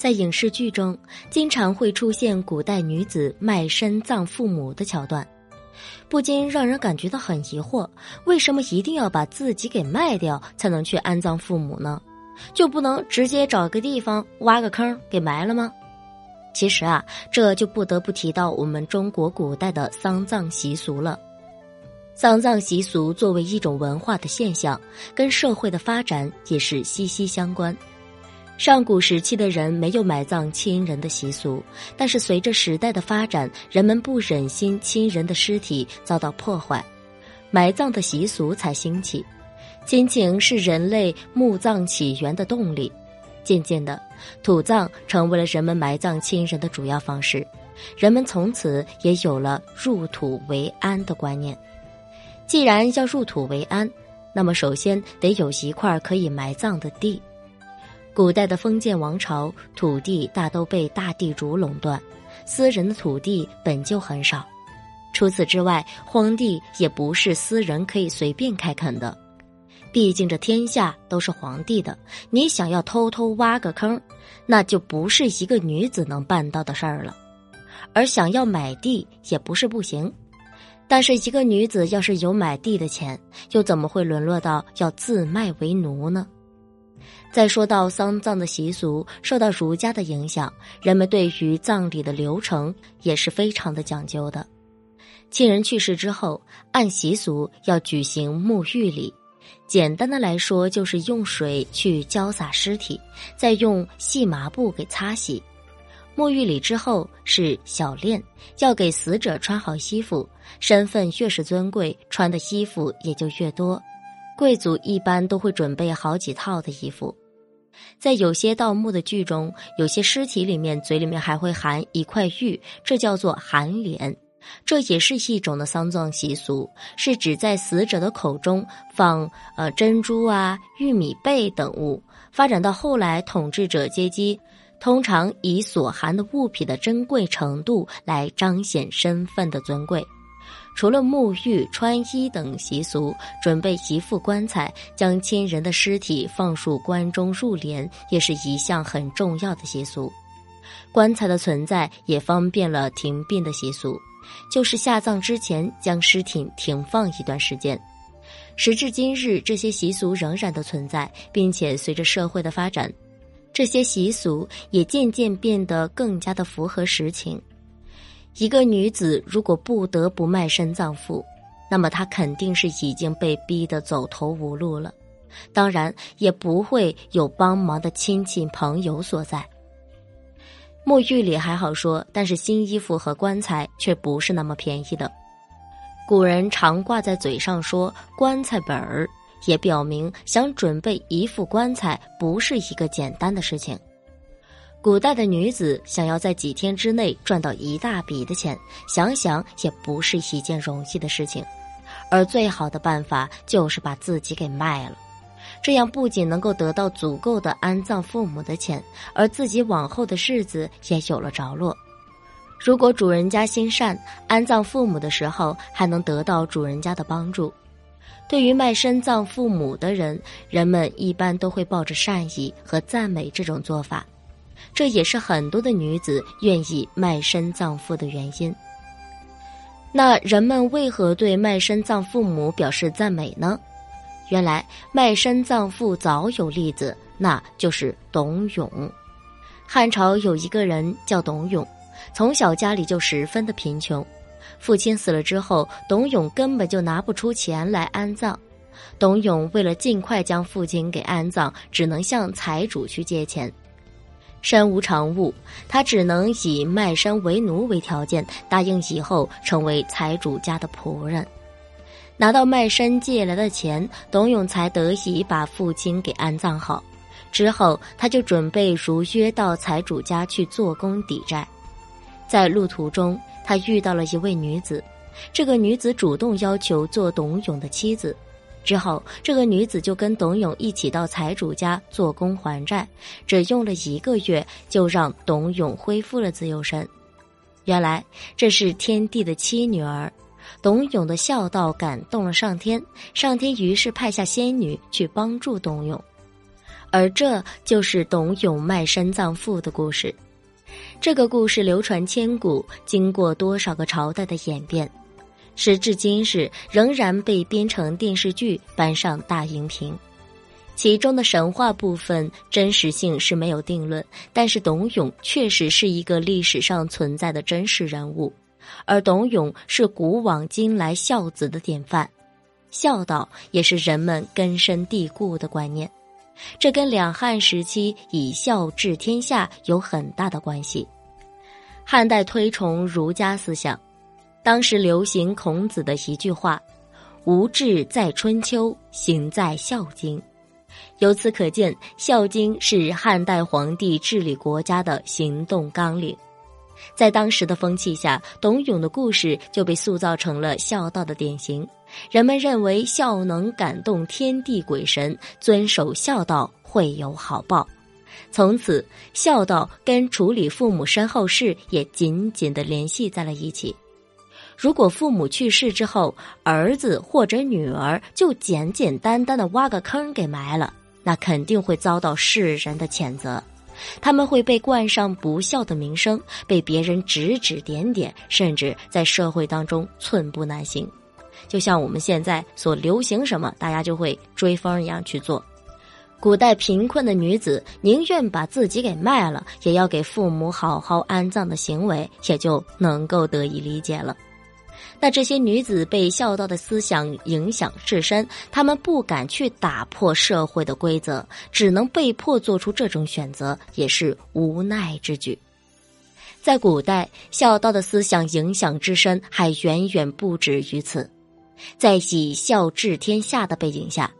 在影视剧中，经常会出现古代女子卖身葬父母的桥段，不禁让人感觉到很疑惑：为什么一定要把自己给卖掉才能去安葬父母呢？就不能直接找个地方挖个坑给埋了吗？其实啊，这就不得不提到我们中国古代的丧葬习俗了。丧葬习俗作为一种文化的现象，跟社会的发展也是息息相关。上古时期的人没有埋葬亲人的习俗，但是随着时代的发展，人们不忍心亲人的尸体遭到破坏，埋葬的习俗才兴起。亲情是人类墓葬起源的动力。渐渐的，土葬成为了人们埋葬亲人的主要方式，人们从此也有了入土为安的观念。既然要入土为安，那么首先得有一块可以埋葬的地。古代的封建王朝，土地大都被大地主垄断，私人的土地本就很少。除此之外，荒地也不是私人可以随便开垦的。毕竟这天下都是皇帝的，你想要偷偷挖个坑，那就不是一个女子能办到的事儿了。而想要买地也不是不行，但是一个女子要是有买地的钱，又怎么会沦落到要自卖为奴呢？再说到丧葬的习俗，受到儒家的影响，人们对于葬礼的流程也是非常的讲究的。亲人去世之后，按习俗要举行沐浴礼。简单的来说，就是用水去浇洒尸体，再用细麻布给擦洗。沐浴礼之后是小殓，要给死者穿好衣服。身份越是尊贵，穿的衣服也就越多。贵族一般都会准备好几套的衣服。在有些盗墓的剧中，有些尸体里面嘴里面还会含一块玉，这叫做含脸。这也是一种的丧葬习俗，是指在死者的口中放呃珍珠啊、玉米贝等物。发展到后来，统治者阶级通常以所含的物品的珍贵程度来彰显身份的尊贵。除了沐浴、穿衣等习俗，准备一副棺材，将亲人的尸体放入棺中入殓，也是一项很重要的习俗。棺材的存在也方便了停殡的习俗。就是下葬之前将尸体停放一段时间，时至今日，这些习俗仍然的存在，并且随着社会的发展，这些习俗也渐渐变得更加的符合实情。一个女子如果不得不卖身葬父，那么她肯定是已经被逼得走投无路了，当然也不会有帮忙的亲戚朋友所在。沐浴里还好说，但是新衣服和棺材却不是那么便宜的。古人常挂在嘴上说“棺材本儿”，也表明想准备一副棺材不是一个简单的事情。古代的女子想要在几天之内赚到一大笔的钱，想想也不是一件容易的事情。而最好的办法就是把自己给卖了。这样不仅能够得到足够的安葬父母的钱，而自己往后的日子也有了着落。如果主人家心善，安葬父母的时候还能得到主人家的帮助。对于卖身葬父母的人，人们一般都会抱着善意和赞美这种做法，这也是很多的女子愿意卖身葬父的原因。那人们为何对卖身葬父母表示赞美呢？原来卖身葬父早有例子，那就是董永。汉朝有一个人叫董永，从小家里就十分的贫穷，父亲死了之后，董永根本就拿不出钱来安葬。董永为了尽快将父亲给安葬，只能向财主去借钱。身无长物，他只能以卖身为奴为条件，答应以后成为财主家的仆人。拿到卖身借来的钱，董永才得以把父亲给安葬好。之后，他就准备如约到财主家去做工抵债。在路途中，他遇到了一位女子，这个女子主动要求做董永的妻子。之后，这个女子就跟董永一起到财主家做工还债，只用了一个月，就让董永恢复了自由身。原来，这是天帝的妻女儿。董永的孝道感动了上天，上天于是派下仙女去帮助董永，而这就是董永卖身葬父的故事。这个故事流传千古，经过多少个朝代的演变，时至今日仍然被编成电视剧，搬上大荧屏。其中的神话部分真实性是没有定论，但是董永确实是一个历史上存在的真实人物，而董永是古往今来孝子的典范，孝道也是人们根深蒂固的观念。这跟两汉时期以孝治天下有很大的关系。汉代推崇儒家思想，当时流行孔子的一句话：“无志在春秋，行在孝经。”由此可见，《孝经》是汉代皇帝治理国家的行动纲领。在当时的风气下，董永的故事就被塑造成了孝道的典型。人们认为孝能感动天地鬼神，遵守孝道会有好报。从此，孝道跟处理父母身后事也紧紧的联系在了一起。如果父母去世之后，儿子或者女儿就简简单单的挖个坑给埋了，那肯定会遭到世人的谴责。他们会被冠上不孝的名声，被别人指指点点，甚至在社会当中寸步难行。就像我们现在所流行什么，大家就会追风一样去做。古代贫困的女子宁愿把自己给卖了，也要给父母好好安葬的行为，也就能够得以理解了。那这些女子被孝道的思想影响至深，她们不敢去打破社会的规则，只能被迫做出这种选择，也是无奈之举。在古代，孝道的思想影响之深，还远远不止于此。在以孝治天下的背景下，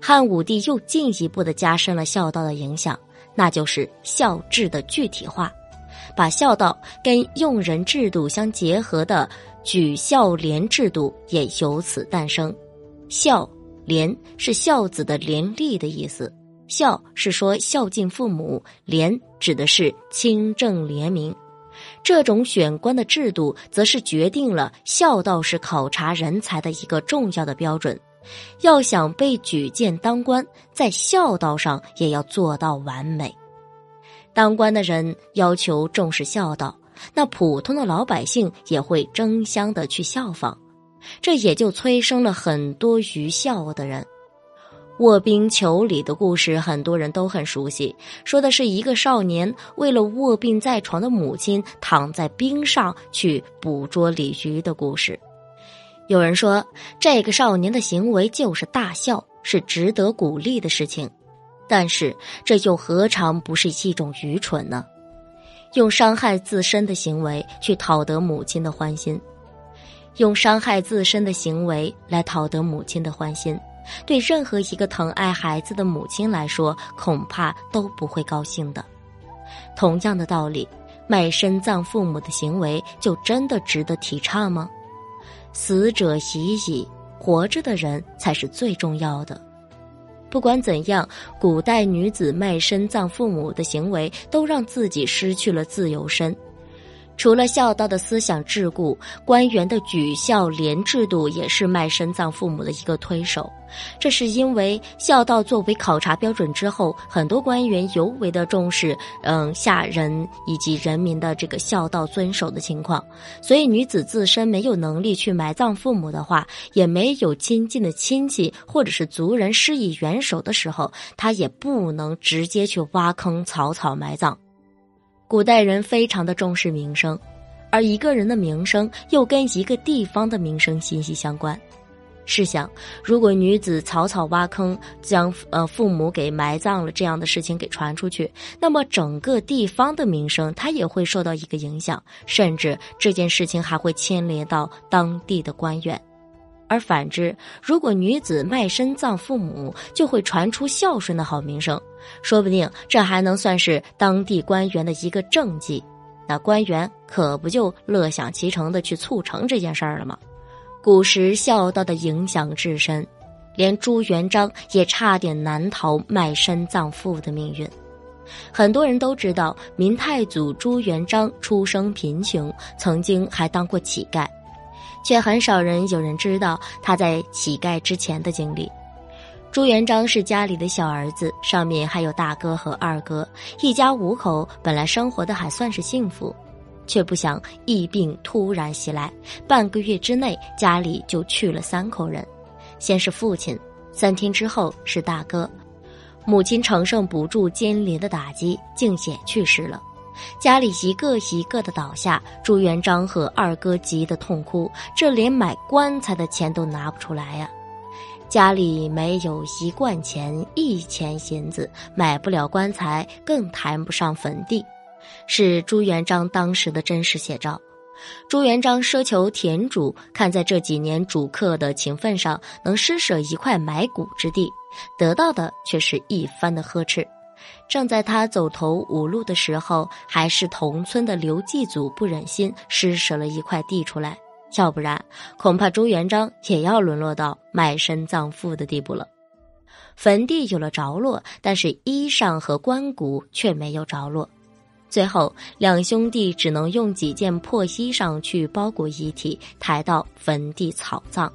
汉武帝又进一步的加深了孝道的影响，那就是孝治的具体化，把孝道跟用人制度相结合的举孝廉制度也由此诞生。孝廉是孝子的廉吏的意思，孝是说孝敬父母，廉指的是清正廉明。这种选官的制度，则是决定了孝道是考察人才的一个重要的标准。要想被举荐当官，在孝道上也要做到完美。当官的人要求重视孝道，那普通的老百姓也会争相的去效仿，这也就催生了很多愚孝的人。卧冰求鲤的故事，很多人都很熟悉。说的是一个少年为了卧病在床的母亲，躺在冰上去捕捉鲤鱼的故事。有人说，这个少年的行为就是大孝，是值得鼓励的事情。但是，这又何尝不是一种愚蠢呢？用伤害自身的行为去讨得母亲的欢心，用伤害自身的行为来讨得母亲的欢心。对任何一个疼爱孩子的母亲来说，恐怕都不会高兴的。同样的道理，卖身葬父母的行为，就真的值得提倡吗？死者已矣，活着的人才是最重要的。不管怎样，古代女子卖身葬父母的行为，都让自己失去了自由身。除了孝道的思想桎梏，官员的举孝廉制度也是卖身葬父母的一个推手。这是因为孝道作为考察标准之后，很多官员尤为的重视，嗯，下人以及人民的这个孝道遵守的情况。所以，女子自身没有能力去埋葬父母的话，也没有亲近的亲戚或者是族人施以援手的时候，她也不能直接去挖坑草草埋葬。古代人非常的重视名声，而一个人的名声又跟一个地方的名声息息相关。试想，如果女子草草挖坑将呃父母给埋葬了，这样的事情给传出去，那么整个地方的名声它也会受到一个影响，甚至这件事情还会牵连到当地的官员。而反之，如果女子卖身葬父母，就会传出孝顺的好名声，说不定这还能算是当地官员的一个政绩，那官员可不就乐享其成的去促成这件事儿了吗？古时孝道的影响至深，连朱元璋也差点难逃卖身葬父的命运。很多人都知道，明太祖朱元璋出生贫穷，曾经还当过乞丐。却很少人有人知道他在乞丐之前的经历。朱元璋是家里的小儿子，上面还有大哥和二哥，一家五口本来生活的还算是幸福，却不想疫病突然袭来，半个月之内家里就去了三口人，先是父亲，三天之后是大哥，母亲承受不住接连的打击，竟也去世了，家里一个一个的倒下，朱元璋和二哥急得痛哭，这连买棺材的钱都拿不出来呀。家里没有一贯钱，一钱银子，买不了棺材，更谈不上坟地，是朱元璋当时的真实写照。朱元璋奢求田主，看在这几年主客的情分上，能施舍一块埋骨之地，得到的却是一番的呵斥。正在他走投无路的时候，还是同村的刘继祖不忍心施舍了一块地出来。要不然，恐怕朱元璋也要沦落到卖身葬父的地步了。坟地有了着落，但是衣裳和棺骨却没有着落。最后，两兄弟只能用几件破衣裳去包裹遗体，抬到坟地草葬。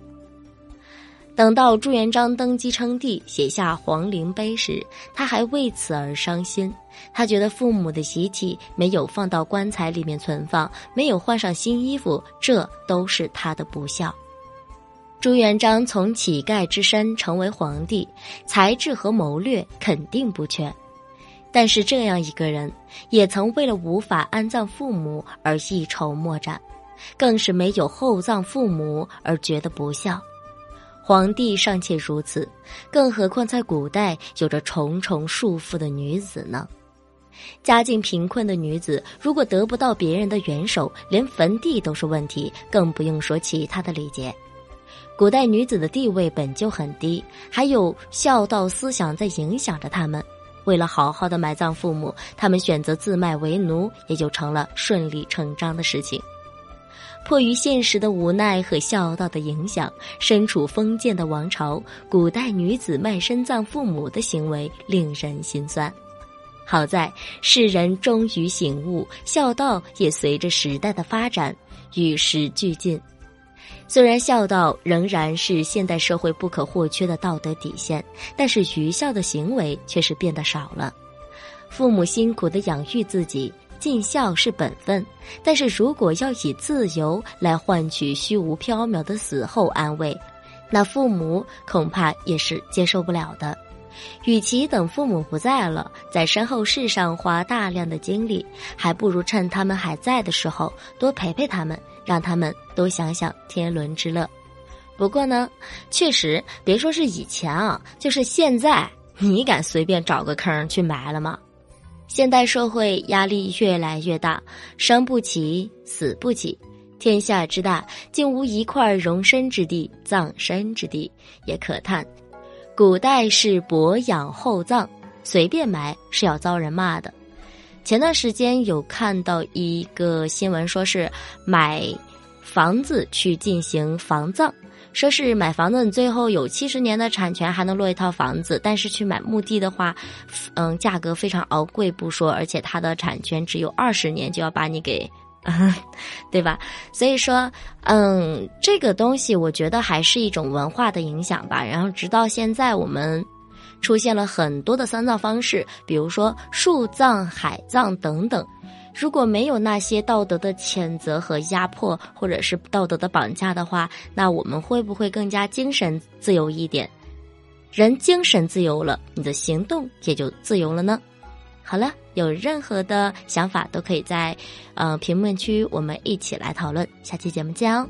等到朱元璋登基称帝，写下皇陵碑时，他还为此而伤心。他觉得父母的遗体没有放到棺材里面存放，没有换上新衣服，这都是他的不孝。朱元璋从乞丐之身成为皇帝，才智和谋略肯定不缺，但是这样一个人，也曾为了无法安葬父母而一筹莫展，更是没有厚葬父母而觉得不孝。皇帝尚且如此，更何况在古代有着重重束缚的女子呢？家境贫困的女子，如果得不到别人的援手，连坟地都是问题，更不用说其他的礼节。古代女子的地位本就很低，还有孝道思想在影响着她们。为了好好的埋葬父母，她们选择自卖为奴，也就成了顺理成章的事情。迫于现实的无奈和孝道的影响，身处封建的王朝，古代女子卖身葬父母的行为令人心酸。好在世人终于醒悟，孝道也随着时代的发展与时俱进。虽然孝道仍然是现代社会不可或缺的道德底线，但是愚孝的行为却是变得少了。父母辛苦的养育自己。尽孝是本分，但是如果要以自由来换取虚无缥缈的死后安慰，那父母恐怕也是接受不了的。与其等父母不在了，在身后事上花大量的精力，还不如趁他们还在的时候多陪陪他们，让他们多想想天伦之乐。不过呢，确实别说是以前啊，就是现在，你敢随便找个坑去埋了吗？现代社会压力越来越大，生不起，死不起，天下之大，竟无一块容身之地、葬身之地，也可叹。古代是薄养厚葬，随便埋是要遭人骂的。前段时间有看到一个新闻，说是买房子去进行房葬。说是买房子，你最后有七十年的产权，还能落一套房子。但是去买墓地的话，嗯，价格非常昂贵不说，而且它的产权只有二十年，就要把你给，对吧？所以说，嗯，这个东西我觉得还是一种文化的影响吧。然后直到现在，我们出现了很多的丧葬方式，比如说树葬、海葬等等。如果没有那些道德的谴责和压迫，或者是道德的绑架的话，那我们会不会更加精神自由一点？人精神自由了，你的行动也就自由了呢。好了，有任何的想法都可以在，呃，评论区我们一起来讨论。下期节目见哦。